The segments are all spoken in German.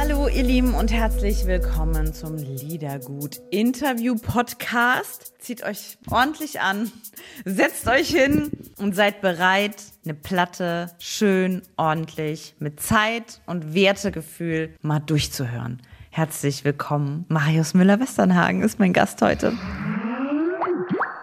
Hallo ihr Lieben und herzlich willkommen zum Liedergut Interview Podcast. Zieht euch ordentlich an, setzt euch hin und seid bereit, eine Platte schön, ordentlich, mit Zeit und Wertegefühl mal durchzuhören. Herzlich willkommen. Marius Müller-Westernhagen ist mein Gast heute.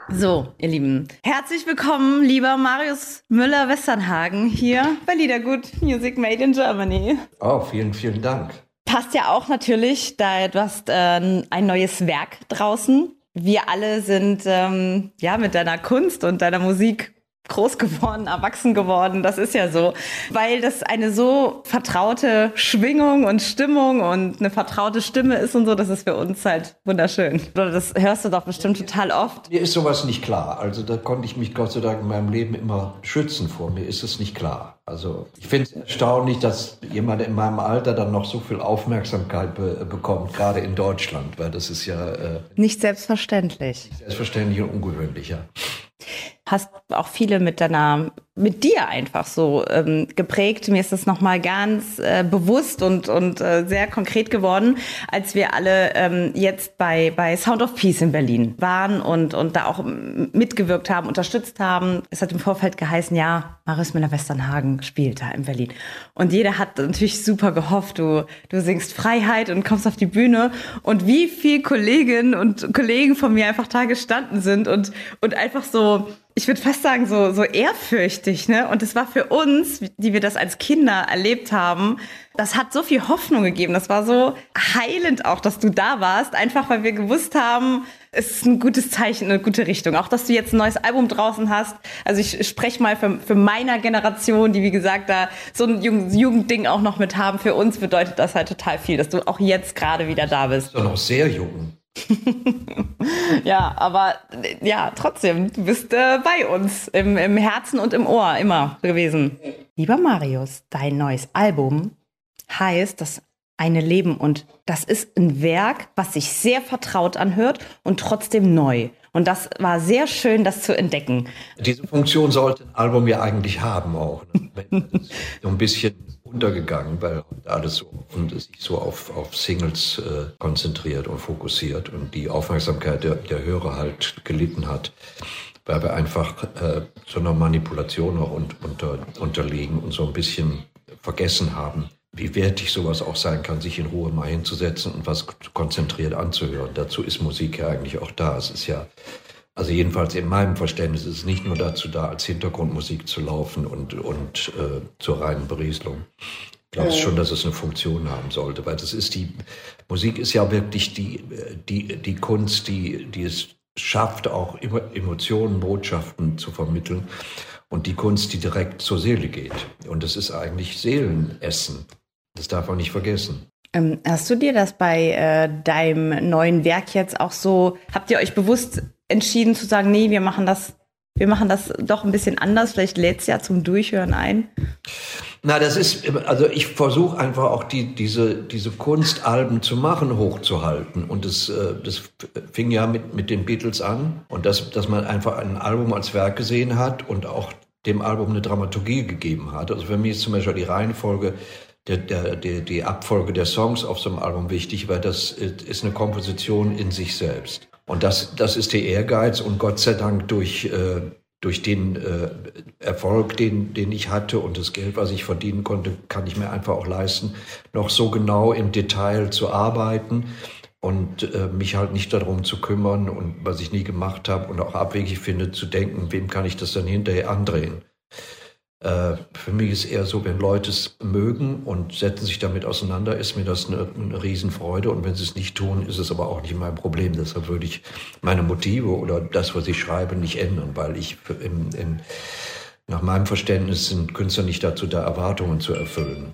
So, ihr Lieben, herzlich willkommen, lieber Marius Müller-Westernhagen hier bei Liedergut Music Made in Germany. Oh, vielen, vielen Dank. Passt ja auch natürlich, da du hast äh, ein neues Werk draußen. Wir alle sind ähm, ja mit deiner Kunst und deiner Musik groß geworden, erwachsen geworden. Das ist ja so, weil das eine so vertraute Schwingung und Stimmung und eine vertraute Stimme ist und so. Das ist für uns halt wunderschön. Das hörst du doch bestimmt total oft. Mir ist sowas nicht klar. Also da konnte ich mich Gott sei Dank in meinem Leben immer schützen vor. Mir ist es nicht klar. Also ich finde es erstaunlich, dass jemand in meinem Alter dann noch so viel Aufmerksamkeit be bekommt, gerade in Deutschland, weil das ist ja äh, nicht selbstverständlich. Nicht selbstverständlich und ungewöhnlich, ja hast auch viele mit deiner, mit dir einfach so ähm, geprägt. Mir ist das nochmal ganz äh, bewusst und, und äh, sehr konkret geworden, als wir alle ähm, jetzt bei, bei Sound of Peace in Berlin waren und, und da auch mitgewirkt haben, unterstützt haben. Es hat im Vorfeld geheißen, ja, Marius Müller-Westernhagen spielt da in Berlin. Und jeder hat natürlich super gehofft, du, du singst Freiheit und kommst auf die Bühne. Und wie viel Kolleginnen und Kollegen von mir einfach da gestanden sind und, und einfach so ich würde fast sagen, so, so ehrfürchtig, ne? Und es war für uns, die wir das als Kinder erlebt haben, das hat so viel Hoffnung gegeben. Das war so heilend auch, dass du da warst, einfach weil wir gewusst haben, es ist ein gutes Zeichen, eine gute Richtung. Auch, dass du jetzt ein neues Album draußen hast. Also ich spreche mal für, für meiner Generation, die wie gesagt da so ein Jugendding auch noch mit haben. Für uns bedeutet das halt total viel, dass du auch jetzt gerade wieder da bist. Du bist doch noch sehr jung. ja, aber ja, trotzdem, du bist äh, bei uns im, im Herzen und im Ohr immer gewesen. Lieber Marius, dein neues Album heißt das eine Leben und das ist ein Werk, was sich sehr vertraut anhört und trotzdem neu. Und das war sehr schön, das zu entdecken. Diese Funktion sollte ein Album ja eigentlich haben auch. Ne? so ein bisschen untergegangen, weil alles so und sich so auf, auf Singles äh, konzentriert und fokussiert und die Aufmerksamkeit der, der Hörer halt gelitten hat, weil wir einfach äh, so einer Manipulation auch und, unter, unterliegen und so ein bisschen vergessen haben, wie wertig sowas auch sein kann, sich in Ruhe mal hinzusetzen und was konzentriert anzuhören. Dazu ist Musik ja eigentlich auch da. Es ist ja also jedenfalls in meinem Verständnis ist es nicht nur dazu da, als Hintergrundmusik zu laufen und, und äh, zur reinen Berieselung. Ich glaube schon, dass es eine Funktion haben sollte, weil das ist die, Musik ist ja wirklich die, die, die Kunst, die, die es schafft, auch Emotionen, Botschaften zu vermitteln und die Kunst, die direkt zur Seele geht. Und das ist eigentlich Seelenessen. Das darf man nicht vergessen. Ähm, hast du dir das bei äh, deinem neuen Werk jetzt auch so, habt ihr euch bewusst entschieden zu sagen, nee, wir machen das, wir machen das doch ein bisschen anders. Vielleicht lädt es ja zum Durchhören ein. Na, das ist, also ich versuche einfach auch die, diese, diese Kunstalben zu machen, hochzuhalten. Und das, äh, das fing ja mit, mit den Beatles an. Und das, dass man einfach ein Album als Werk gesehen hat und auch dem Album eine Dramaturgie gegeben hat. Also für mich ist zum Beispiel die Reihenfolge, der, der, der, die Abfolge der Songs auf so einem Album wichtig, weil das ist eine Komposition in sich selbst. Und das, das ist der Ehrgeiz und Gott sei Dank durch, äh, durch den äh, Erfolg, den, den ich hatte und das Geld, was ich verdienen konnte, kann ich mir einfach auch leisten, noch so genau im Detail zu arbeiten und äh, mich halt nicht darum zu kümmern und was ich nie gemacht habe und auch abwegig finde, zu denken, wem kann ich das dann hinterher andrehen. Äh, für mich ist eher so, wenn Leute es mögen und setzen sich damit auseinander, ist mir das eine, eine Riesenfreude. Und wenn sie es nicht tun, ist es aber auch nicht mein Problem. Deshalb würde ich meine Motive oder das, was ich schreibe, nicht ändern, weil ich in, in, nach meinem Verständnis sind Künstler nicht dazu da, Erwartungen zu erfüllen.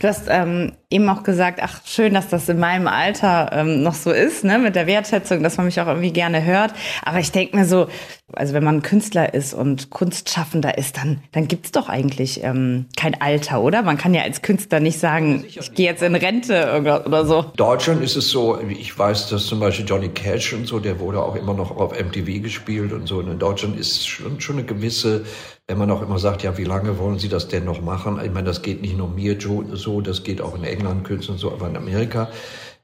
Du hast ähm, eben auch gesagt, ach schön, dass das in meinem Alter ähm, noch so ist, ne, mit der Wertschätzung, dass man mich auch irgendwie gerne hört. Aber ich denke mir so, also wenn man Künstler ist und Kunstschaffender ist, dann, dann gibt's doch eigentlich ähm, kein Alter, oder? Man kann ja als Künstler nicht sagen, ich gehe jetzt in Rente oder, oder so. In Deutschland ist es so, ich weiß, dass zum Beispiel Johnny Cash und so, der wurde auch immer noch auf MTV gespielt und so. Und in Deutschland ist schon, schon eine gewisse wenn man auch immer sagt, ja, wie lange wollen Sie das denn noch machen? Ich meine, das geht nicht nur mir so, das geht auch in England, Künstlern so, aber in Amerika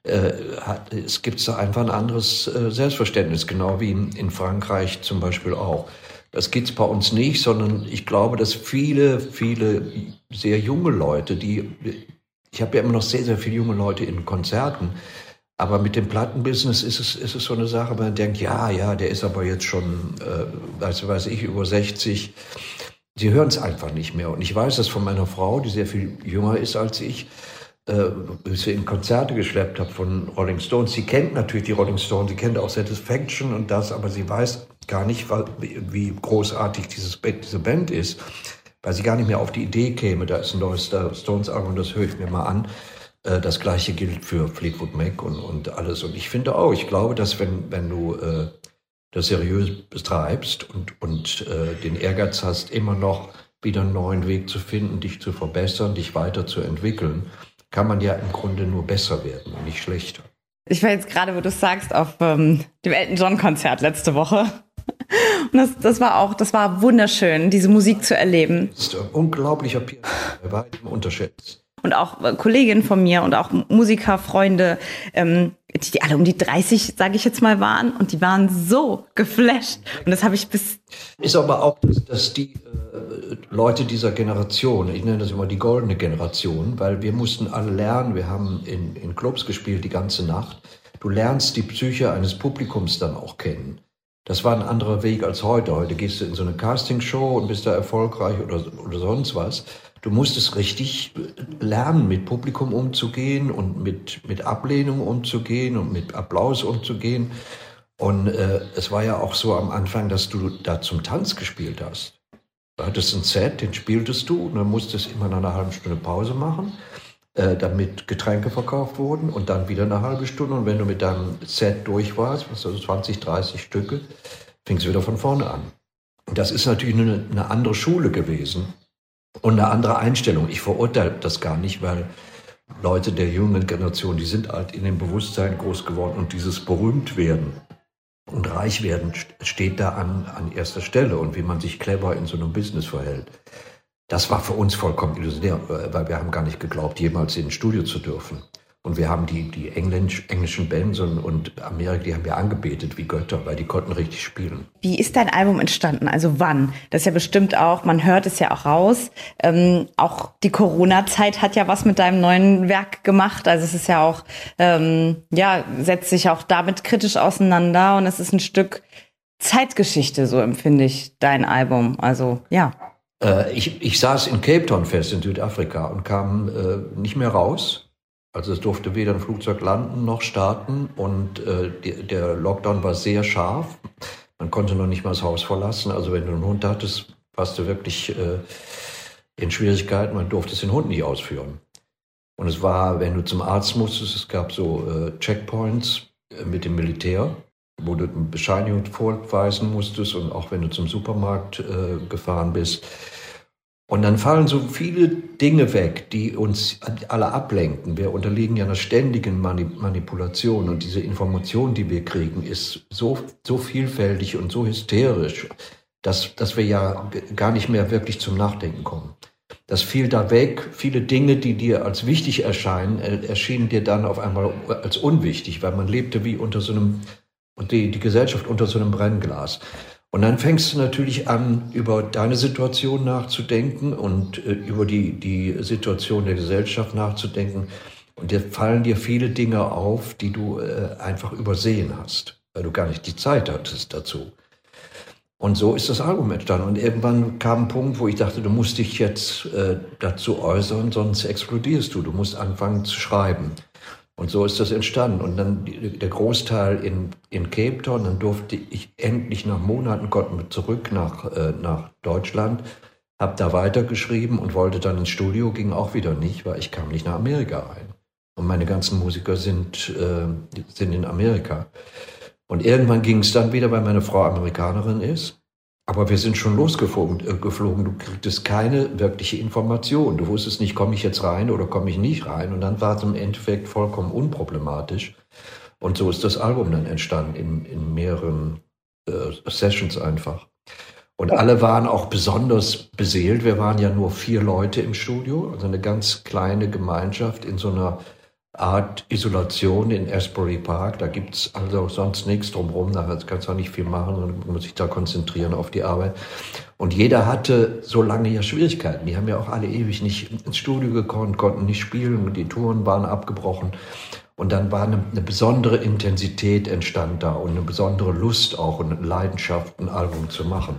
äh, hat, es gibt da einfach ein anderes äh, Selbstverständnis, genau wie in, in Frankreich zum Beispiel auch. Das gibt's bei uns nicht, sondern ich glaube, dass viele, viele sehr junge Leute, die, ich habe ja immer noch sehr, sehr viele junge Leute in Konzerten, aber mit dem Plattenbusiness ist es, ist es so eine Sache, man denkt, ja, ja, der ist aber jetzt schon, äh, weiß, weiß ich, über 60. Sie hören es einfach nicht mehr. Und ich weiß das von meiner Frau, die sehr viel jünger ist als ich, äh, bis sie in Konzerte geschleppt hat von Rolling Stones. Sie kennt natürlich die Rolling Stones, sie kennt auch Satisfaction und das, aber sie weiß gar nicht, wie großartig dieses, diese Band ist, weil sie gar nicht mehr auf die Idee käme, da ist ein neues Stones-Album, das höre ich mir mal an. Äh, das gleiche gilt für Fleetwood Mac und, und alles. Und ich finde auch, ich glaube, dass wenn, wenn du äh, das seriös betreibst und, und äh, den Ehrgeiz hast, immer noch wieder einen neuen Weg zu finden, dich zu verbessern, dich weiterzuentwickeln, kann man ja im Grunde nur besser werden und nicht schlechter. Ich war jetzt gerade, wo du sagst, auf ähm, dem Elton John Konzert letzte Woche. Und das, das war auch, das war wunderschön, diese Musik zu erleben. Das ist ein unglaublicher Pianist, bei weitem unterschätzt und auch äh, Kolleginnen von mir und auch Musikerfreunde, ähm, die, die alle um die 30, sage ich jetzt mal, waren und die waren so geflasht. Und das habe ich bis... Ist aber auch, dass, dass die äh, Leute dieser Generation, ich nenne das immer die goldene Generation, weil wir mussten alle lernen, wir haben in, in Clubs gespielt die ganze Nacht. Du lernst die Psyche eines Publikums dann auch kennen. Das war ein anderer Weg als heute. Heute gehst du in so eine Castingshow und bist da erfolgreich oder, oder sonst was. Du musstest richtig lernen, mit Publikum umzugehen und mit, mit Ablehnung umzugehen und mit Applaus umzugehen. Und äh, es war ja auch so am Anfang, dass du da zum Tanz gespielt hast. Du hattest ein Set, den spieltest du und dann musstest immer nach einer halben Stunde Pause machen, äh, damit Getränke verkauft wurden und dann wieder eine halbe Stunde. Und wenn du mit deinem Set durch warst, also 20, 30 Stücke, fing es wieder von vorne an. Und das ist natürlich eine, eine andere Schule gewesen und eine andere Einstellung. Ich verurteile das gar nicht, weil Leute der jungen Generation, die sind halt in dem Bewusstsein groß geworden und dieses Berühmtwerden und Reichwerden steht da an, an erster Stelle und wie man sich clever in so einem Business verhält. Das war für uns vollkommen illusionär, weil wir haben gar nicht geglaubt, jemals in ein Studio zu dürfen. Und wir haben die, die Englisch, englischen Bands und, und Amerika, die haben wir angebetet wie Götter, weil die konnten richtig spielen. Wie ist dein Album entstanden? Also wann? Das ist ja bestimmt auch, man hört es ja auch raus. Ähm, auch die Corona-Zeit hat ja was mit deinem neuen Werk gemacht. Also es ist ja auch, ähm, ja, setzt sich auch damit kritisch auseinander und es ist ein Stück Zeitgeschichte, so empfinde ich dein Album. Also ja. Äh, ich, ich saß in Cape Town fest in Südafrika und kam äh, nicht mehr raus also es durfte weder ein Flugzeug landen noch starten und äh, die, der Lockdown war sehr scharf. Man konnte noch nicht mal das Haus verlassen. Also wenn du einen Hund hattest, warst du wirklich äh, in Schwierigkeiten. Man durfte den Hund nicht ausführen. Und es war, wenn du zum Arzt musstest, es gab so äh, Checkpoints äh, mit dem Militär, wo du eine Bescheinigung vorweisen musstest und auch wenn du zum Supermarkt äh, gefahren bist, und dann fallen so viele Dinge weg, die uns alle ablenken. Wir unterliegen ja einer ständigen Manipulation und diese Information, die wir kriegen, ist so, so vielfältig und so hysterisch, dass, dass wir ja gar nicht mehr wirklich zum Nachdenken kommen. Das fiel da weg. Viele Dinge, die dir als wichtig erscheinen, erschienen dir dann auf einmal als unwichtig, weil man lebte wie unter so einem, die, die Gesellschaft unter so einem Brennglas. Und dann fängst du natürlich an, über deine Situation nachzudenken und äh, über die, die Situation der Gesellschaft nachzudenken. Und dir fallen dir viele Dinge auf, die du äh, einfach übersehen hast, weil du gar nicht die Zeit hattest dazu. Und so ist das Album entstanden. Und irgendwann kam ein Punkt, wo ich dachte, du musst dich jetzt äh, dazu äußern, sonst explodierst du. Du musst anfangen zu schreiben. Und so ist das entstanden. Und dann der Großteil in, in Cape Town, dann durfte ich endlich nach Monaten, konnten zurück nach, äh, nach Deutschland, habe da weitergeschrieben und wollte dann ins Studio, ging auch wieder nicht, weil ich kam nicht nach Amerika rein. Und meine ganzen Musiker sind, äh, sind in Amerika. Und irgendwann ging es dann wieder, weil meine Frau Amerikanerin ist. Aber wir sind schon losgeflogen. Äh, geflogen. Du kriegtest keine wirkliche Information. Du wusstest nicht, komme ich jetzt rein oder komme ich nicht rein. Und dann war es im Endeffekt vollkommen unproblematisch. Und so ist das Album dann entstanden in, in mehreren äh, Sessions einfach. Und alle waren auch besonders beseelt. Wir waren ja nur vier Leute im Studio, also eine ganz kleine Gemeinschaft in so einer Art Isolation in Asbury Park. Da gibt's also sonst nichts drumherum. Da kannst du auch nicht viel machen, sondern muss sich da konzentrieren auf die Arbeit. Und jeder hatte so lange ja Schwierigkeiten. Die haben ja auch alle ewig nicht ins Studio gekommen, konnten nicht spielen. Die Touren waren abgebrochen. Und dann war eine, eine, besondere Intensität entstand da und eine besondere Lust auch und eine Leidenschaft, ein Album zu machen.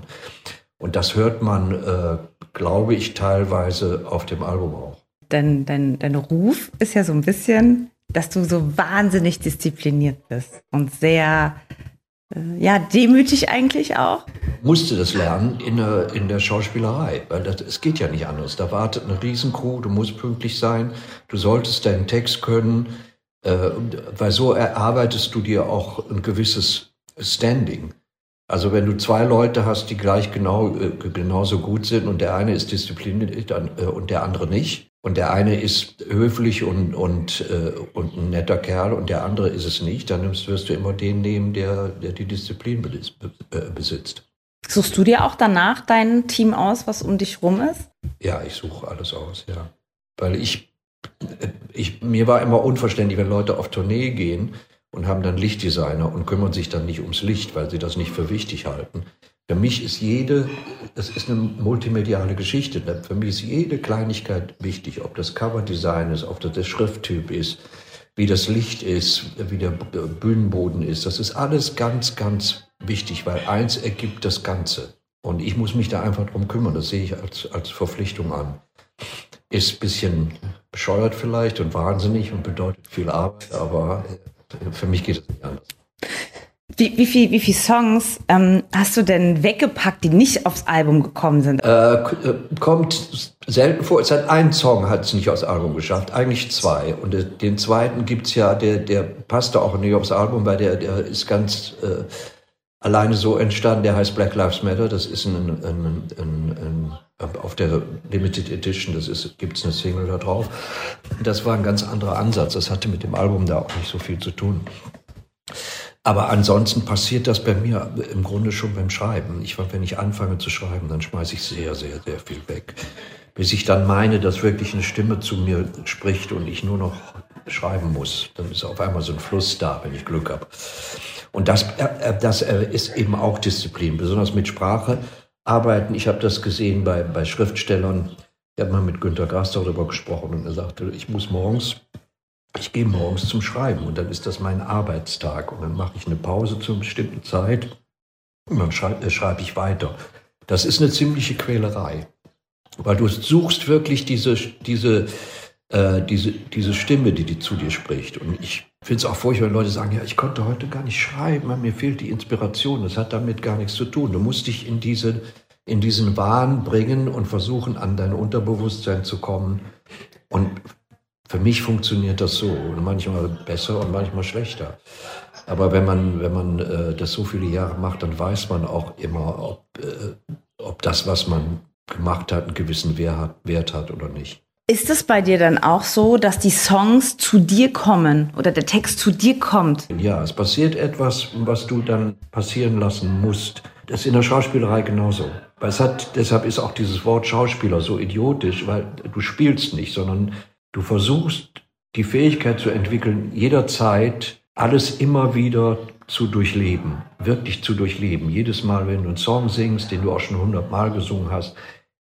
Und das hört man, äh, glaube ich, teilweise auf dem Album auch. Dein, dein, dein Ruf ist ja so ein bisschen, dass du so wahnsinnig diszipliniert bist und sehr, äh, ja, demütig eigentlich auch. Musste das lernen in der, in der Schauspielerei, weil das, es geht ja nicht anders. Da wartet eine Riesencrew, du musst pünktlich sein, du solltest deinen Text können, äh, weil so erarbeitest du dir auch ein gewisses Standing. Also wenn du zwei Leute hast, die gleich genau äh, genauso gut sind und der eine ist diszipliniert äh, und der andere nicht und der eine ist höflich und und äh, und ein netter Kerl und der andere ist es nicht, dann nimmst, wirst du immer den nehmen, der der die Disziplin besitzt. Suchst du dir auch danach dein Team aus, was um dich rum ist? Ja, ich suche alles aus, ja, weil ich ich, mir war immer unverständlich, wenn Leute auf Tournee gehen und haben dann Lichtdesigner und kümmern sich dann nicht ums Licht, weil sie das nicht für wichtig halten. Für mich ist jede, das ist eine multimediale Geschichte. Für mich ist jede Kleinigkeit wichtig, ob das Coverdesign ist, ob das der Schrifttyp ist, wie das Licht ist, wie der Bühnenboden ist. Das ist alles ganz, ganz wichtig, weil eins ergibt das Ganze. Und ich muss mich da einfach drum kümmern. Das sehe ich als, als Verpflichtung an. Ist ein bisschen bescheuert vielleicht und wahnsinnig und bedeutet viel Arbeit, aber äh, für mich geht es nicht anders. Wie, wie viele wie viel Songs ähm, hast du denn weggepackt, die nicht aufs Album gekommen sind? Äh, äh kommt selten vor. Es hat ein Song hat es nicht aufs Album geschafft, eigentlich zwei. Und den zweiten gibt's ja, der, der passte auch nicht aufs Album, weil der, der ist ganz äh, alleine so entstanden. Der heißt Black Lives Matter. Das ist ein, ein, ein, ein auf der Limited Edition, das ist, gibt's eine Single da drauf. Das war ein ganz anderer Ansatz. Das hatte mit dem Album da auch nicht so viel zu tun. Aber ansonsten passiert das bei mir im Grunde schon beim Schreiben. Ich, wenn ich anfange zu schreiben, dann schmeiße ich sehr, sehr, sehr viel weg. Bis ich dann meine, dass wirklich eine Stimme zu mir spricht und ich nur noch schreiben muss. Dann ist auf einmal so ein Fluss da, wenn ich Glück habe. Und das, äh, äh, das äh, ist eben auch Disziplin, besonders mit Sprache arbeiten. Ich habe das gesehen bei, bei Schriftstellern. Ich habe mal mit Günter Grass darüber gesprochen und er sagte, ich muss morgens, ich gehe morgens zum Schreiben und dann ist das mein Arbeitstag und dann mache ich eine Pause zu einer bestimmten Zeit und dann schreibe schreib ich weiter. Das ist eine ziemliche Quälerei, weil du suchst wirklich diese, diese, äh, diese, diese Stimme, die, die zu dir spricht. Und ich finde es auch furchtbar, wenn Leute sagen, ja, ich konnte heute gar nicht schreiben, mir fehlt die Inspiration. Das hat damit gar nichts zu tun. Du musst dich in, diese, in diesen Wahn bringen und versuchen, an dein Unterbewusstsein zu kommen. Und für mich funktioniert das so. Und manchmal besser und manchmal schlechter. Aber wenn man, wenn man äh, das so viele Jahre macht, dann weiß man auch immer, ob, äh, ob das, was man gemacht hat, einen gewissen Wert hat, Wert hat oder nicht. Ist es bei dir dann auch so, dass die Songs zu dir kommen oder der Text zu dir kommt? Ja, es passiert etwas, was du dann passieren lassen musst. Das ist in der Schauspielerei genauso. Weil es hat, deshalb ist auch dieses Wort Schauspieler so idiotisch, weil du spielst nicht, sondern du versuchst die Fähigkeit zu entwickeln, jederzeit alles immer wieder zu durchleben, wirklich zu durchleben. Jedes Mal, wenn du einen Song singst, den du auch schon hundertmal gesungen hast,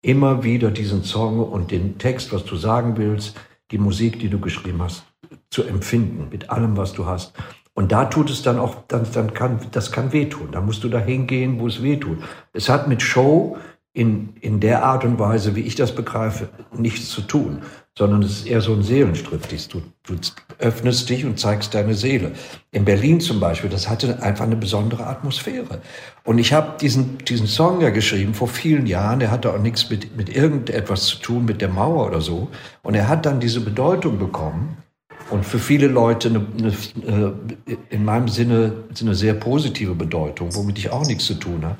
immer wieder diesen Song und den Text, was du sagen willst, die Musik, die du geschrieben hast, zu empfinden mit allem, was du hast. Und da tut es dann auch, dann, dann kann, das kann wehtun. Da musst du da hingehen, wo es wehtut. Es hat mit Show in, in der Art und Weise, wie ich das begreife, nichts zu tun, sondern es ist eher so ein Seelenstriptease. Du, du öffnest dich und zeigst deine Seele. In Berlin zum Beispiel, das hatte einfach eine besondere Atmosphäre. Und ich habe diesen, diesen Song ja geschrieben vor vielen Jahren, der hatte auch nichts mit, mit irgendetwas zu tun, mit der Mauer oder so. Und er hat dann diese Bedeutung bekommen. Und für viele Leute eine, eine, äh, in meinem Sinne eine sehr positive Bedeutung, womit ich auch nichts zu tun habe.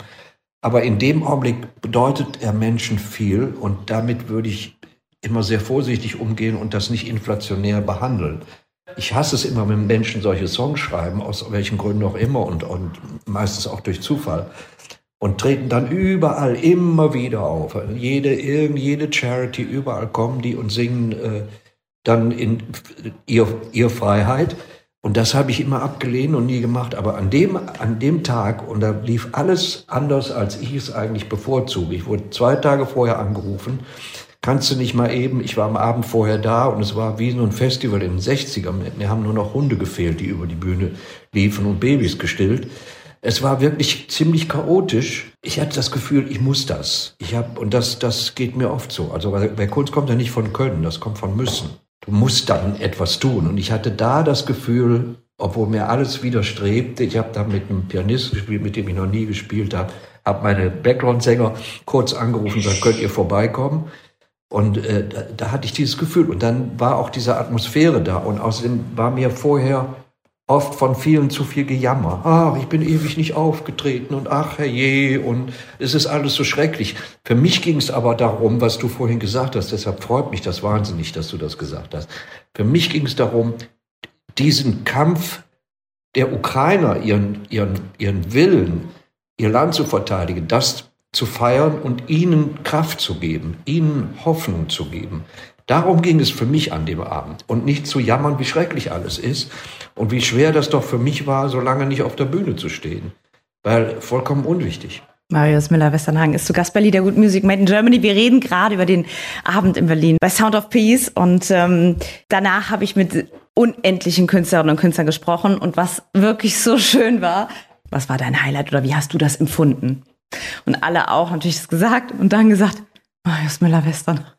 Aber in dem Augenblick bedeutet er Menschen viel und damit würde ich immer sehr vorsichtig umgehen und das nicht inflationär behandeln. Ich hasse es immer, wenn Menschen solche Songs schreiben, aus welchen Gründen auch immer und, und meistens auch durch Zufall und treten dann überall immer wieder auf. Jede, jede Charity, überall kommen die und singen äh, dann in ihr, ihr Freiheit. Und das habe ich immer abgelehnt und nie gemacht. Aber an dem, an dem Tag, und da lief alles anders, als ich es eigentlich bevorzuge. Ich wurde zwei Tage vorher angerufen. Kannst du nicht mal eben, ich war am Abend vorher da und es war wie so ein Festival in den 60ern. Mir haben nur noch Hunde gefehlt, die über die Bühne liefen und Babys gestillt. Es war wirklich ziemlich chaotisch. Ich hatte das Gefühl, ich muss das. Ich habe und das, das geht mir oft so. Also bei Kunst kommt ja nicht von können, das kommt von müssen du musst dann etwas tun. Und ich hatte da das Gefühl, obwohl mir alles widerstrebte, ich habe da mit einem Pianist gespielt, mit dem ich noch nie gespielt habe, habe meine Background-Sänger kurz angerufen und gesagt, könnt ihr vorbeikommen? Und äh, da, da hatte ich dieses Gefühl. Und dann war auch diese Atmosphäre da. Und außerdem war mir vorher oft von vielen zu viel Gejammer. Ach, ich bin ewig nicht aufgetreten und ach, herrje, und es ist alles so schrecklich. Für mich ging es aber darum, was du vorhin gesagt hast, deshalb freut mich das wahnsinnig, dass du das gesagt hast. Für mich ging es darum, diesen Kampf der Ukrainer, ihren, ihren, ihren Willen, ihr Land zu verteidigen, das zu feiern und ihnen Kraft zu geben, ihnen Hoffnung zu geben. Darum ging es für mich an dem Abend und nicht zu jammern, wie schrecklich alles ist und wie schwer das doch für mich war, so lange nicht auf der Bühne zu stehen. Weil vollkommen unwichtig. Marius Müller-Westernhagen ist zu Gast bei Lieder Good Music Made in Germany. Wir reden gerade über den Abend in Berlin bei Sound of Peace und ähm, danach habe ich mit unendlichen Künstlerinnen und Künstlern gesprochen und was wirklich so schön war, was war dein Highlight oder wie hast du das empfunden? Und alle auch natürlich das gesagt und dann gesagt, Marius Müller-Westernhagen.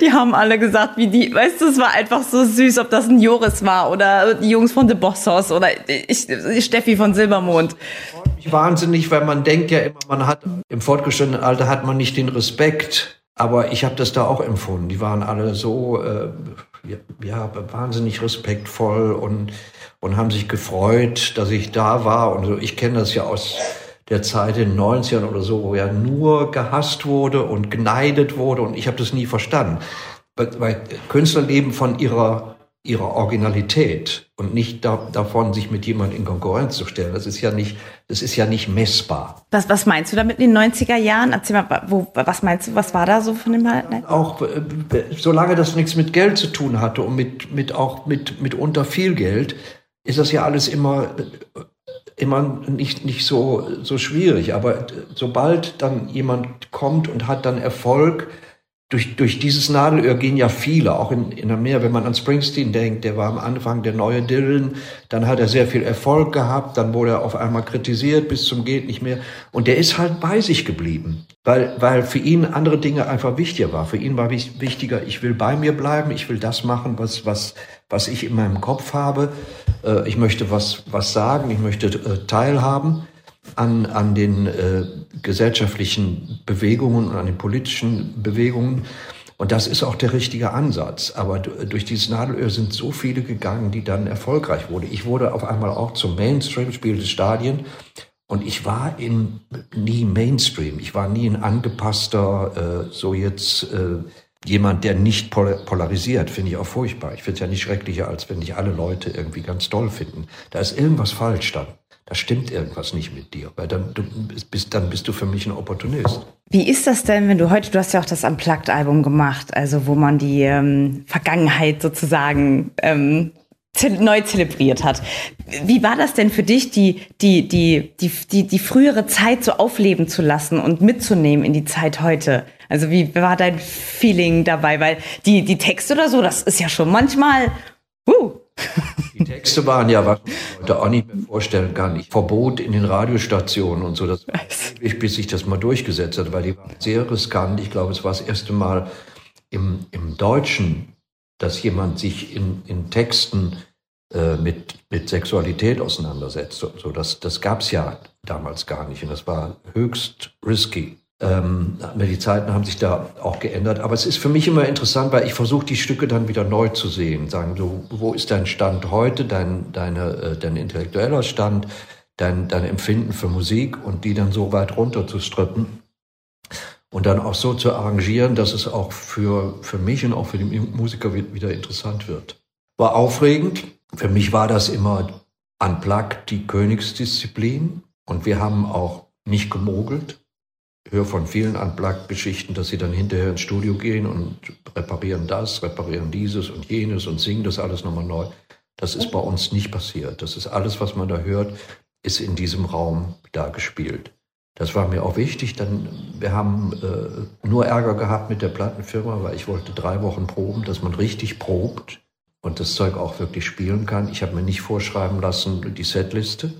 Die haben alle gesagt, wie die, weißt du, es war einfach so süß, ob das ein Joris war oder die Jungs von The Boss House oder ich, Steffi von Silbermond. Wahnsinnig, weil man denkt ja immer, man hat im fortgeschrittenen Alter hat man nicht den Respekt. Aber ich habe das da auch empfunden. Die waren alle so äh, ja, wahnsinnig respektvoll und, und haben sich gefreut, dass ich da war. Und so. Ich kenne das ja aus der Zeit in den 90ern oder so, wo er nur gehasst wurde und geneidet wurde und ich habe das nie verstanden. Weil Künstler leben von ihrer ihrer Originalität und nicht da, davon, sich mit jemandem in Konkurrenz zu stellen. Das ist ja nicht, das ist ja nicht messbar. Was, was meinst du damit in den 90er Jahren? Erzähl mal, wo, was meinst du, was war da so von dem Nein? Auch, äh, solange das nichts mit Geld zu tun hatte und mit, mit auch mit, mit unter viel Geld, ist das ja alles immer immer nicht, nicht so, so schwierig. Aber sobald dann jemand kommt und hat dann Erfolg, durch, durch dieses Nadelöhr gehen ja viele, auch in, in Amerika, wenn man an Springsteen denkt, der war am Anfang der neue Dylan, dann hat er sehr viel Erfolg gehabt, dann wurde er auf einmal kritisiert bis zum geht nicht mehr. Und der ist halt bei sich geblieben, weil, weil für ihn andere Dinge einfach wichtiger war. Für ihn war wichtiger, ich will bei mir bleiben, ich will das machen, was, was, was ich in meinem Kopf habe, äh, ich möchte was, was sagen, ich möchte äh, teilhaben an, an den äh, gesellschaftlichen Bewegungen und an den politischen Bewegungen. Und das ist auch der richtige Ansatz. Aber durch dieses Nadelöhr sind so viele gegangen, die dann erfolgreich wurden. Ich wurde auf einmal auch zum Mainstream, spielte Stadien. Und ich war in, nie Mainstream. Ich war nie ein angepasster, äh, so jetzt äh, jemand, der nicht polarisiert. Finde ich auch furchtbar. Ich finde es ja nicht schrecklicher, als wenn dich alle Leute irgendwie ganz toll finden. Da ist irgendwas falsch dann da stimmt irgendwas nicht mit dir, weil dann, du bist, dann bist du für mich ein Opportunist. Wie ist das denn, wenn du heute, du hast ja auch das Unplugged-Album gemacht, also wo man die ähm, Vergangenheit sozusagen ähm, neu zelebriert hat. Wie war das denn für dich, die, die, die, die, die, die frühere Zeit so aufleben zu lassen und mitzunehmen in die Zeit heute? Also wie war dein Feeling dabei? Weil die, die Texte oder so, das ist ja schon manchmal, uh, Texte waren ja, was ich heute auch nicht mehr vorstellen kann. Ich Verbot in den Radiostationen und so, das ewig, bis sich das mal durchgesetzt hat, weil die waren sehr riskant. Ich glaube, es war das erste Mal im, im Deutschen, dass jemand sich in, in Texten äh, mit, mit Sexualität auseinandersetzt. So, so das, das gab es ja damals gar nicht und das war höchst risky. Ähm, die Zeiten haben sich da auch geändert. Aber es ist für mich immer interessant, weil ich versuche, die Stücke dann wieder neu zu sehen. Sagen so, wo ist dein Stand heute, dein, deine, äh, dein intellektueller Stand, dein, dein Empfinden für Musik und die dann so weit runter zu strippen und dann auch so zu arrangieren, dass es auch für, für mich und auch für die Musiker wieder interessant wird. War aufregend. Für mich war das immer unplugged die Königsdisziplin und wir haben auch nicht gemogelt höre von vielen Unplugged-Geschichten, dass sie dann hinterher ins Studio gehen und reparieren das, reparieren dieses und jenes und singen das alles nochmal neu. Das ist bei uns nicht passiert. Das ist alles, was man da hört, ist in diesem Raum da gespielt. Das war mir auch wichtig. Dann, wir haben äh, nur Ärger gehabt mit der Plattenfirma, weil ich wollte drei Wochen proben, dass man richtig probt und das Zeug auch wirklich spielen kann. Ich habe mir nicht vorschreiben lassen, die Setliste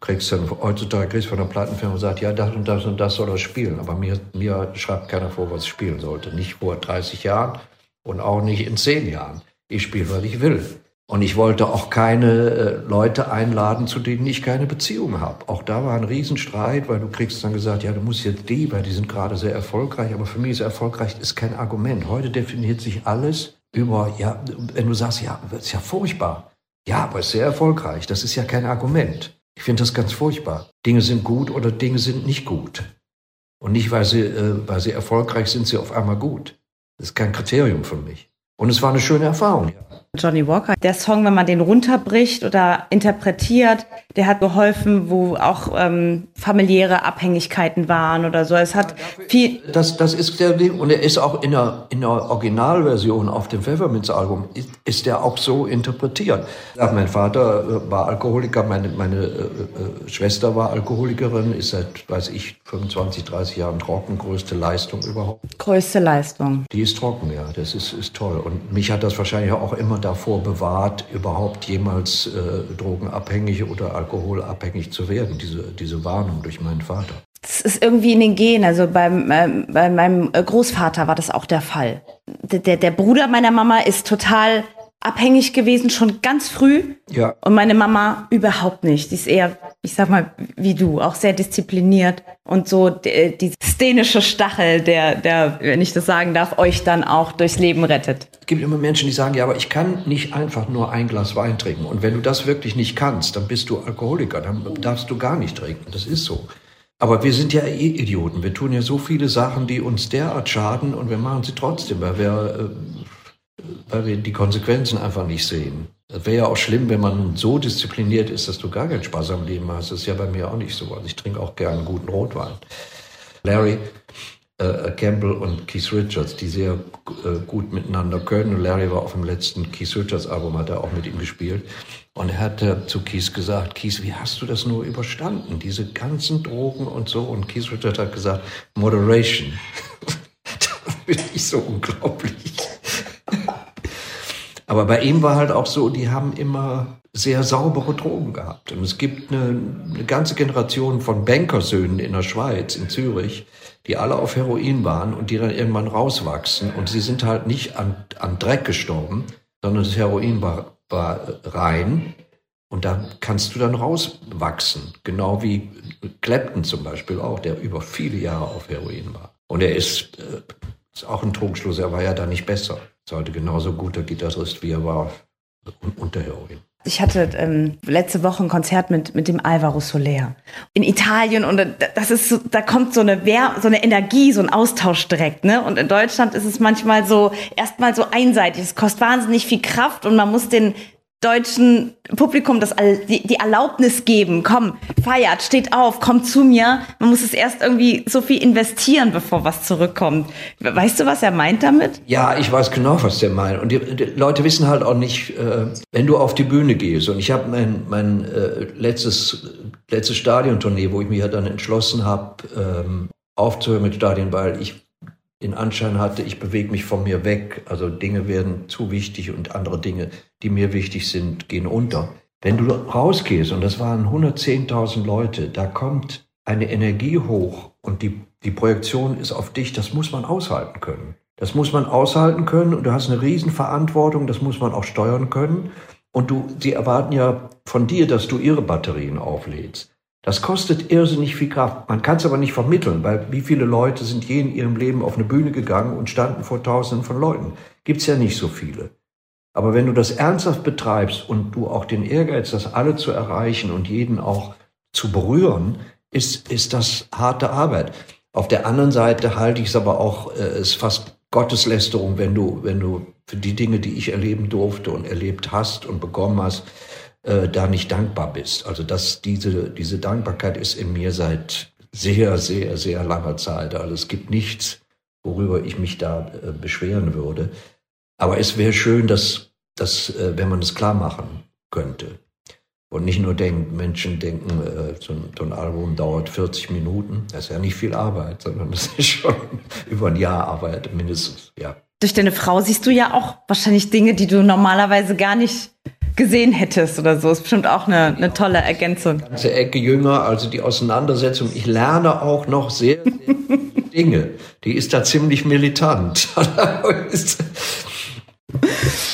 kriegst dann heutzutage kriegst von der Plattenfirma und sagt, ja, das und das und das soll er spielen. Aber mir, mir schreibt keiner vor, was ich spielen sollte. Nicht vor 30 Jahren und auch nicht in 10 Jahren. Ich spiele, was ich will. Und ich wollte auch keine äh, Leute einladen, zu denen ich keine Beziehung habe. Auch da war ein Riesenstreit, weil du kriegst dann gesagt, ja, du musst jetzt die, weil die sind gerade sehr erfolgreich. Aber für mich ist erfolgreich ist kein Argument. Heute definiert sich alles über, ja, wenn du sagst, ja, ist ja furchtbar. Ja, aber ist sehr erfolgreich. Das ist ja kein Argument. Ich finde das ganz furchtbar. Dinge sind gut oder Dinge sind nicht gut. Und nicht, weil sie, äh, weil sie erfolgreich sind, sie auf einmal gut. Das ist kein Kriterium für mich. Und es war eine schöne Erfahrung. Ja. Johnny Walker. Der Song, wenn man den runterbricht oder interpretiert, der hat geholfen, wo auch ähm, familiäre Abhängigkeiten waren oder so. Es hat viel. Das, das ist der Ding. Und er ist auch in der, in der Originalversion auf dem Pfefferminz-Album, ist, ist der auch so interpretiert. Ja, mein Vater äh, war Alkoholiker, meine, meine äh, äh, Schwester war Alkoholikerin, ist seit, weiß ich, 25, 30 Jahren trocken. Größte Leistung überhaupt. Größte Leistung. Die ist trocken, ja. Das ist, ist toll. Und mich hat das wahrscheinlich auch immer davor bewahrt, überhaupt jemals äh, drogenabhängig oder alkoholabhängig zu werden. Diese, diese Warnung durch meinen Vater. Das ist irgendwie in den Genen. Also beim, äh, bei meinem Großvater war das auch der Fall. Der, der, der Bruder meiner Mama ist total abhängig gewesen, schon ganz früh. Ja. Und meine Mama überhaupt nicht. Die ist eher, ich sag mal, wie du, auch sehr diszipliniert und so die szenische Stachel, der, der, wenn ich das sagen darf, euch dann auch durchs Leben rettet. Es gibt immer Menschen, die sagen, ja, aber ich kann nicht einfach nur ein Glas Wein trinken. Und wenn du das wirklich nicht kannst, dann bist du Alkoholiker, dann darfst du gar nicht trinken. Das ist so. Aber wir sind ja eh Idioten. Wir tun ja so viele Sachen, die uns derart schaden und wir machen sie trotzdem, weil wir äh, weil wir die Konsequenzen einfach nicht sehen. Das wäre ja auch schlimm, wenn man so diszipliniert ist, dass du gar keinen Spaß am Leben hast. Das ist ja bei mir auch nicht so. Also ich trinke auch gerne guten Rotwein. Larry äh, Campbell und Keith Richards, die sehr äh, gut miteinander können. Und Larry war auf dem letzten Keith Richards Album, hat er auch mit ihm gespielt. Und er hat äh, zu Keith gesagt, Keith, wie hast du das nur überstanden? Diese ganzen Drogen und so. Und Keith Richards hat gesagt, Moderation. das finde ich so unglaublich. Aber bei ihm war halt auch so, die haben immer sehr saubere Drogen gehabt. Und es gibt eine, eine ganze Generation von Bankersöhnen in der Schweiz, in Zürich, die alle auf Heroin waren und die dann irgendwann rauswachsen. Und sie sind halt nicht an, an Dreck gestorben, sondern das Heroin war, war rein. Und da kannst du dann rauswachsen. Genau wie Clapton zum Beispiel auch, der über viele Jahre auf Heroin war. Und er ist, äh, ist auch ein Trugschluss, er war ja da nicht besser. Heute genauso guter Gitarrist, wie er war unter Heroin. Ich hatte ähm, letzte Woche ein Konzert mit, mit dem Alvaro Soler in Italien und das ist so, da kommt so eine, Wehr, so eine Energie, so ein Austausch direkt. Ne? Und in Deutschland ist es manchmal so, erstmal so einseitig. Es kostet wahnsinnig viel Kraft und man muss den deutschen Publikum das die, die Erlaubnis geben, komm, feiert, steht auf, kommt zu mir. Man muss es erst irgendwie so viel investieren, bevor was zurückkommt. Weißt du, was er meint damit? Ja, ich weiß genau, was der meint. Und die, die Leute wissen halt auch nicht, äh, wenn du auf die Bühne gehst. Und ich habe mein, mein äh, letztes, letztes Stadiontournee, wo ich mich ja dann entschlossen habe, ähm, aufzuhören mit Stadien, weil ich den Anschein hatte, ich bewege mich von mir weg. Also Dinge werden zu wichtig und andere Dinge die mir wichtig sind, gehen unter. Wenn du rausgehst, und das waren 110.000 Leute, da kommt eine Energie hoch und die, die Projektion ist auf dich, das muss man aushalten können. Das muss man aushalten können und du hast eine Riesenverantwortung, das muss man auch steuern können. Und du, sie erwarten ja von dir, dass du ihre Batterien auflädst. Das kostet irrsinnig viel Kraft. Man kann es aber nicht vermitteln, weil wie viele Leute sind je in ihrem Leben auf eine Bühne gegangen und standen vor Tausenden von Leuten? Gibt's ja nicht so viele. Aber wenn du das ernsthaft betreibst und du auch den Ehrgeiz, das alle zu erreichen und jeden auch zu berühren, ist, ist das harte Arbeit. Auf der anderen Seite halte ich es aber auch, äh, ist fast Gotteslästerung, wenn du, wenn du für die Dinge, die ich erleben durfte und erlebt hast und bekommen hast, äh, da nicht dankbar bist. Also dass diese, diese Dankbarkeit ist in mir seit sehr, sehr, sehr langer Zeit. Also es gibt nichts, worüber ich mich da äh, beschweren würde. Aber es wäre schön, dass, dass äh, wenn man es klar machen könnte. Und nicht nur denken, Menschen denken, äh, so, ein, so ein Album dauert 40 Minuten. Das ist ja nicht viel Arbeit, sondern das ist schon über ein Jahr Arbeit mindestens, ja. Durch deine Frau siehst du ja auch wahrscheinlich Dinge, die du normalerweise gar nicht gesehen hättest oder so. Ist bestimmt auch eine, eine tolle Ergänzung. Ganze Ecke jünger, also die Auseinandersetzung. Ich lerne auch noch sehr, sehr Dinge. Die ist da ziemlich militant.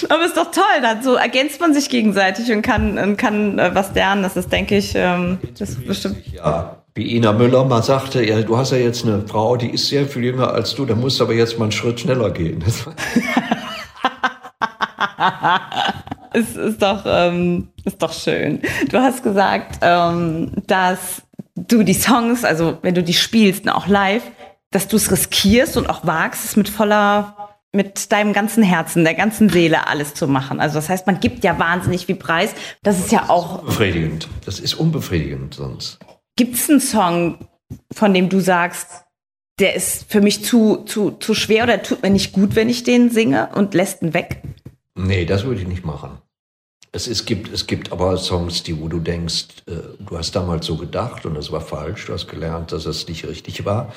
Aber ist doch toll, dann so ergänzt man sich gegenseitig und kann, und kann äh, was lernen. Das ist, denke ich, ähm, das ist bestimmt. Ja, wie Ina Müller mal sagte, ja, du hast ja jetzt eine Frau, die ist sehr viel jünger als du, da musst du aber jetzt mal einen Schritt schneller gehen. es ist doch, ähm, ist doch schön. Du hast gesagt, ähm, dass du die Songs, also wenn du die spielst, auch live, dass du es riskierst und auch wagst, es mit voller, mit deinem ganzen Herzen, der ganzen Seele alles zu machen. Also das heißt, man gibt ja wahnsinnig viel Preis. Das ist ja auch. Befriedigend. Das ist unbefriedigend sonst. Gibt es einen Song, von dem du sagst, der ist für mich zu, zu, zu schwer oder tut mir nicht gut, wenn ich den singe und lässt ihn weg? Nee, das würde ich nicht machen. Es, es, gibt, es gibt aber Songs, die, wo du denkst, äh, du hast damals so gedacht und das war falsch, du hast gelernt, dass es nicht richtig war.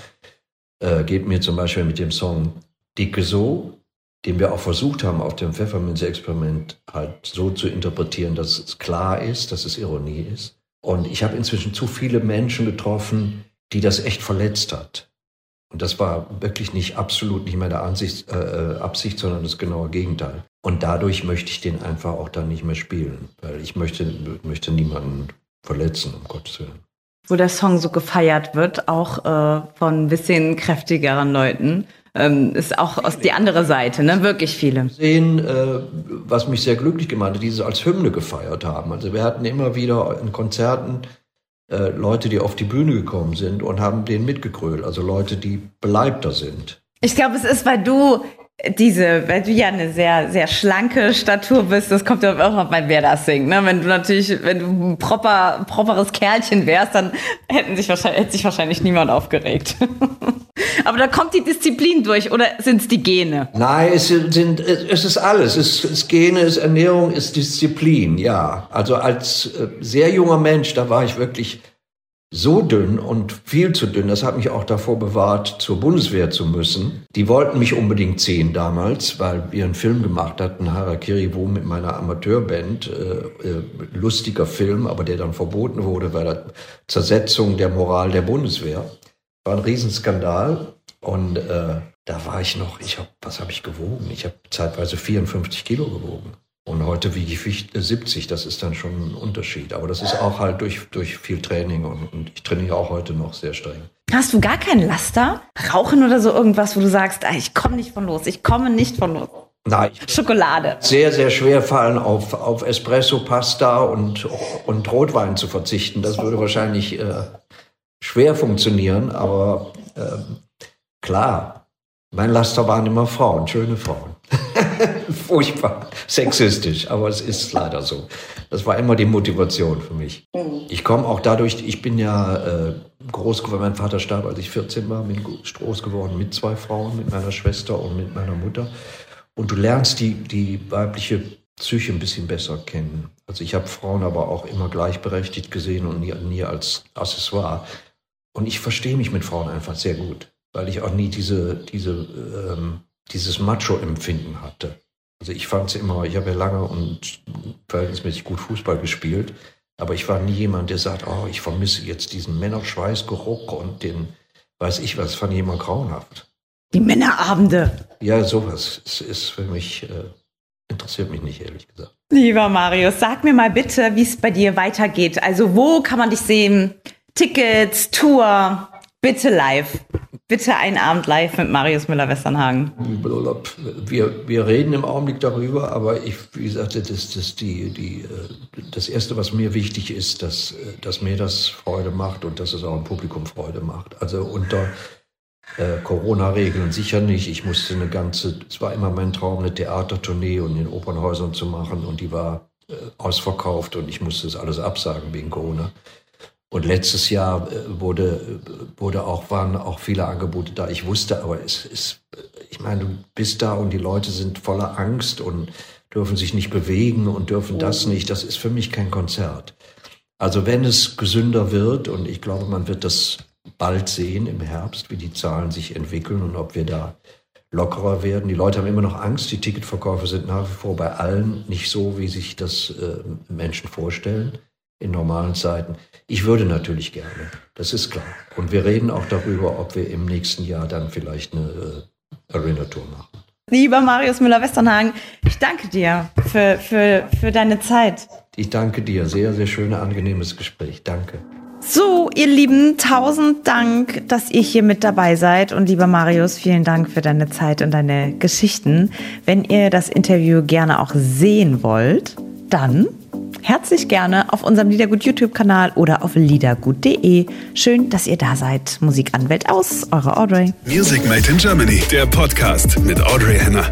Äh, geht mir zum Beispiel mit dem Song Dicke So, den wir auch versucht haben, auf dem Pfefferminz-Experiment halt so zu interpretieren, dass es klar ist, dass es Ironie ist. Und ich habe inzwischen zu viele Menschen getroffen, die das echt verletzt hat. Und das war wirklich nicht absolut nicht meine Ansicht, äh, Absicht, sondern das genaue Gegenteil. Und dadurch möchte ich den einfach auch dann nicht mehr spielen, weil ich möchte, möchte niemanden verletzen, um Gottes Willen. Wo der Song so gefeiert wird, auch äh, von ein bisschen kräftigeren Leuten, ähm, ist auch aus die andere Seite, ne? Wirklich viele. Sehen, äh, was mich sehr glücklich gemacht hat, die es als Hymne gefeiert haben. Also wir hatten immer wieder in Konzerten äh, Leute, die auf die Bühne gekommen sind und haben den mitgegrölt. Also Leute, die beleibter sind. Ich glaube, es ist, weil du diese, weil du ja eine sehr, sehr schlanke Statur bist, das kommt ja auch noch bei wer das singt, ne? Wenn du natürlich, wenn du ein proper, properes Kerlchen wärst, dann hätten sich wahrscheinlich, hätte sich wahrscheinlich niemand aufgeregt. Aber da kommt die Disziplin durch, oder sind es die Gene? Nein, es, sind, es ist alles. Es ist Gene, es ist Ernährung, es ist Disziplin, ja. Also als äh, sehr junger Mensch, da war ich wirklich so dünn und viel zu dünn, das hat mich auch davor bewahrt, zur Bundeswehr zu müssen. Die wollten mich unbedingt ziehen damals, weil wir einen Film gemacht hatten, Harakiri Wo mit meiner Amateurband. Äh, äh, lustiger Film, aber der dann verboten wurde bei der Zersetzung der Moral der Bundeswehr. War ein Riesenskandal und äh, da war ich noch, ich habe, was habe ich gewogen? Ich habe zeitweise 54 Kilo gewogen. Und heute wiege ich 70, das ist dann schon ein Unterschied. Aber das ist auch halt durch, durch viel Training und, und ich trainiere auch heute noch sehr streng. Hast du gar keinen Laster? Rauchen oder so irgendwas, wo du sagst, ah, ich komme nicht von los, ich komme nicht von los? Nein. Schokolade. Sehr, sehr schwer fallen, auf, auf Espresso, Pasta und, und Rotwein zu verzichten. Das würde wahrscheinlich äh, schwer funktionieren, aber äh, klar, mein Laster waren immer Frauen, schöne Frauen. Furchtbar sexistisch, aber es ist leider so. Das war immer die Motivation für mich. Mhm. Ich komme auch dadurch, ich bin ja äh, groß geworden, mein Vater starb, als ich 14 war, bin groß geworden mit zwei Frauen, mit meiner Schwester und mit meiner Mutter. Und du lernst die, die weibliche Psyche ein bisschen besser kennen. Also ich habe Frauen aber auch immer gleichberechtigt gesehen und nie, nie als Accessoire. Und ich verstehe mich mit Frauen einfach sehr gut, weil ich auch nie diese, diese ähm, dieses Macho-Empfinden hatte. Also ich fand es immer, ich habe ja lange und verhältnismäßig gut Fußball gespielt, aber ich war nie jemand, der sagt, oh, ich vermisse jetzt diesen Männerschweißgeruch und den, weiß ich was, fand ich immer grauenhaft. Die Männerabende. Ja, sowas ist, ist für mich, äh, interessiert mich nicht, ehrlich gesagt. Lieber Marius, sag mir mal bitte, wie es bei dir weitergeht. Also wo kann man dich sehen? Tickets, Tour, bitte live. Bitte einen Abend live mit Marius Müller-Westernhagen. Wir, wir reden im Augenblick darüber, aber ich, wie gesagt, das, das, die, die, äh, das Erste, was mir wichtig ist, dass, äh, dass mir das Freude macht und dass es auch dem Publikum Freude macht. Also unter äh, Corona-Regeln sicher nicht. Ich musste eine ganze, es war immer mein Traum, eine Theatertournee und in Opernhäusern zu machen und die war äh, ausverkauft und ich musste das alles absagen wegen Corona. Und letztes Jahr äh, wurde, wurde auch, waren auch viele Angebote da. Ich wusste aber, es ist, ich meine, du bist da und die Leute sind voller Angst und dürfen sich nicht bewegen und dürfen das nicht. Das ist für mich kein Konzert. Also wenn es gesünder wird, und ich glaube, man wird das bald sehen im Herbst, wie die Zahlen sich entwickeln und ob wir da lockerer werden. Die Leute haben immer noch Angst. Die Ticketverkäufe sind nach wie vor bei allen nicht so, wie sich das äh, Menschen vorstellen in normalen Zeiten. Ich würde natürlich gerne, das ist klar. Und wir reden auch darüber, ob wir im nächsten Jahr dann vielleicht eine äh, Arena-Tour machen. Lieber Marius Müller-Westernhagen, ich danke dir für, für, für deine Zeit. Ich danke dir. Sehr, sehr schönes, angenehmes Gespräch. Danke. So, ihr Lieben, tausend Dank, dass ihr hier mit dabei seid. Und lieber Marius, vielen Dank für deine Zeit und deine Geschichten. Wenn ihr das Interview gerne auch sehen wollt, dann herzlich gerne auf unserem Liedergut YouTube-Kanal oder auf liedergut.de. Schön, dass ihr da seid. Musikanwält aus, eure Audrey. Music Made in Germany, der Podcast mit Audrey Henner.